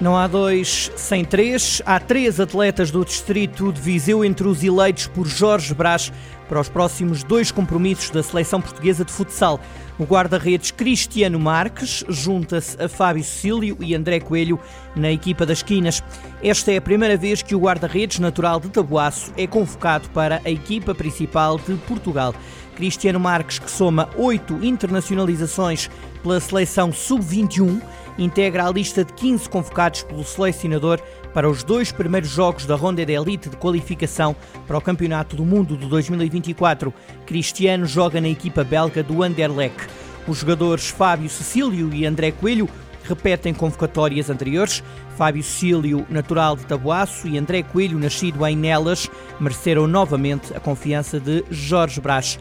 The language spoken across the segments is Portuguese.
Não há dois sem três. Há três atletas do distrito de Viseu entre os eleitos por Jorge Brás para os próximos dois compromissos da seleção portuguesa de futsal. O guarda-redes Cristiano Marques junta-se a Fábio Cecílio e André Coelho na equipa das Quinas. Esta é a primeira vez que o guarda-redes natural de Tabuaço é convocado para a equipa principal de Portugal. Cristiano Marques, que soma oito internacionalizações pela seleção sub-21, integra a lista de 15 convocados pelo selecionador para os dois primeiros jogos da ronda de elite de qualificação para o Campeonato do Mundo de 2024. Cristiano joga na equipa belga do Anderlecht. Os jogadores Fábio Cecílio e André Coelho repetem convocatórias anteriores. Fábio Cecílio, natural de Tabuaço, e André Coelho, nascido em Nelas, mereceram novamente a confiança de Jorge Brás.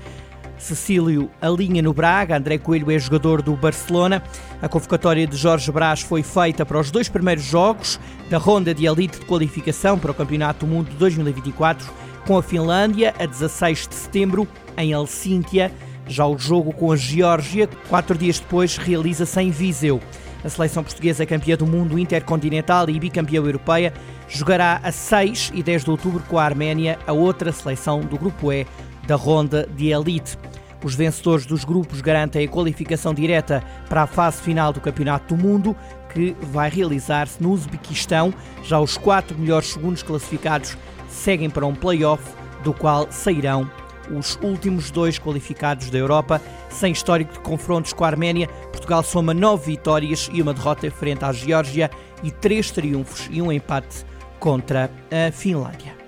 Cecílio alinha no Braga, André Coelho é jogador do Barcelona. A convocatória de Jorge Brás foi feita para os dois primeiros jogos da ronda de elite de qualificação para o Campeonato do Mundo de 2024 com a Finlândia a 16 de setembro em Helsínquia. Já o jogo com a Geórgia, quatro dias depois, realiza-se em Viseu. A seleção portuguesa campeã do mundo intercontinental e bicampeã europeia jogará a 6 e 10 de outubro com a Arménia, a outra seleção do Grupo E da ronda de elite. Os vencedores dos grupos garantem a qualificação direta para a fase final do Campeonato do Mundo, que vai realizar-se no Uzbequistão. Já os quatro melhores segundos classificados seguem para um play-off, do qual sairão os últimos dois qualificados da Europa. Sem histórico de confrontos com a Arménia, Portugal soma nove vitórias e uma derrota frente à Geórgia e três triunfos e um empate contra a Finlândia.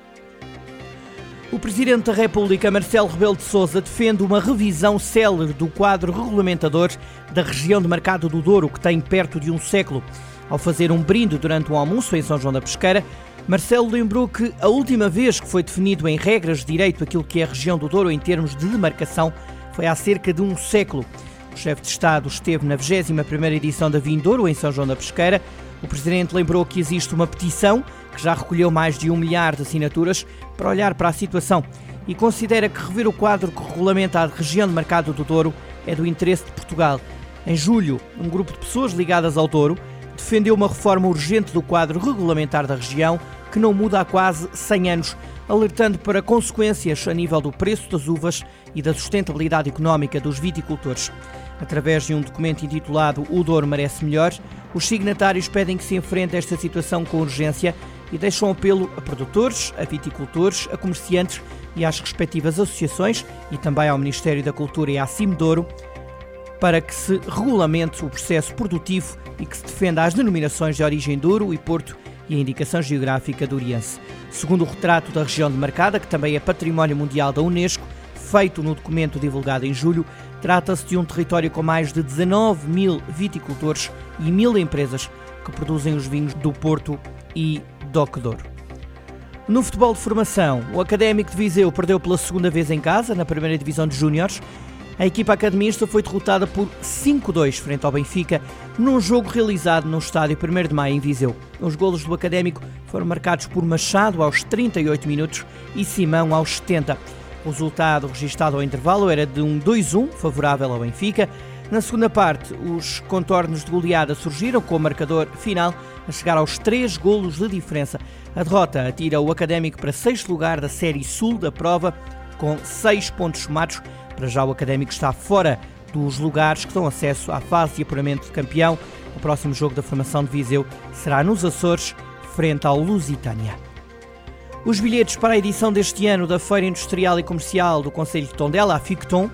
O Presidente da República, Marcelo Rebelo de Sousa, defende uma revisão célere do quadro regulamentador da região de Mercado do Douro, que tem perto de um século. Ao fazer um brinde durante um almoço em São João da Pesqueira, Marcelo lembrou que a última vez que foi definido em regras de direito aquilo que é a região do Douro em termos de demarcação foi há cerca de um século. O chefe de Estado esteve na 21ª edição da Vindouro, em São João da Pesqueira. O Presidente lembrou que existe uma petição que já recolheu mais de um milhar de assinaturas, para olhar para a situação e considera que rever o quadro que regulamenta a região de mercado do Douro é do interesse de Portugal. Em julho, um grupo de pessoas ligadas ao Douro defendeu uma reforma urgente do quadro regulamentar da região, que não muda há quase 100 anos, alertando para consequências a nível do preço das uvas e da sustentabilidade económica dos viticultores. Através de um documento intitulado O Douro Merece Melhor, os signatários pedem que se enfrente esta situação com urgência e deixam apelo a produtores, a viticultores, a comerciantes e às respectivas associações e também ao Ministério da Cultura e à Cimedouro para que se regulamente o processo produtivo e que se defenda as denominações de origem Douro e Porto e a indicação geográfica do Oriense. Segundo o retrato da região demarcada, que também é Património Mundial da Unesco, feito no documento divulgado em julho, trata-se de um território com mais de 19 mil viticultores e mil empresas que produzem os vinhos do Porto e Docodoro. No futebol de formação, o Académico de Viseu perdeu pela segunda vez em casa, na primeira divisão de júniores. A equipa academista foi derrotada por 5-2 frente ao Benfica, num jogo realizado no estádio 1 de Maio em Viseu. Os golos do Académico foram marcados por Machado aos 38 minutos e Simão aos 70. O resultado registado ao intervalo era de um 2-1 favorável ao Benfica. Na segunda parte, os contornos de goleada surgiram com o marcador final a chegar aos três golos de diferença. A derrota atira o Académico para sexto lugar da Série Sul da prova, com seis pontos somados. Para já o Académico está fora dos lugares que dão acesso à fase de apuramento de campeão. O próximo jogo da formação de Viseu será nos Açores, frente ao Lusitânia. Os bilhetes para a edição deste ano da Feira Industrial e Comercial do Conselho de Tondela, a FICTON,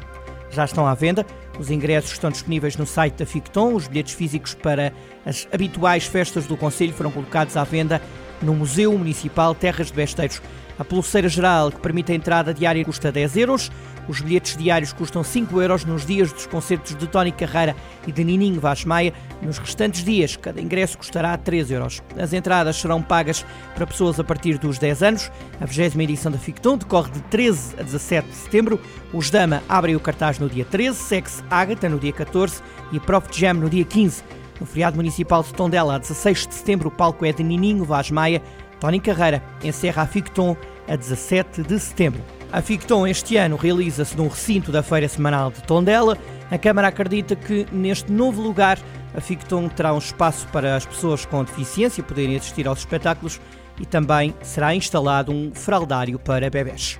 já estão à venda. Os ingressos estão disponíveis no site da Ficton. Os bilhetes físicos para as habituais festas do Conselho foram colocados à venda no Museu Municipal Terras de Besteiros. A pulseira geral, que permite a entrada diária, custa 10 euros. Os bilhetes diários custam 5 euros nos dias dos concertos de Tony Carreira e de Nininho Vaz Maia. Nos restantes dias, cada ingresso custará 3 euros. As entradas serão pagas para pessoas a partir dos 10 anos. A 20 edição da Ficton decorre de 13 a 17 de setembro. Os Dama abrem o cartaz no dia 13, Sex Ágata no dia 14 e Prof Jam no dia 15. No feriado municipal de Tondela, a 16 de setembro, o palco é de Nininho Vaz Maia. Tony Carreira encerra a Ficton a 17 de setembro. A Ficton este ano realiza-se num recinto da Feira Semanal de Tondela. A Câmara acredita que neste novo lugar a Ficton terá um espaço para as pessoas com deficiência poderem assistir aos espetáculos e também será instalado um fraldário para bebés.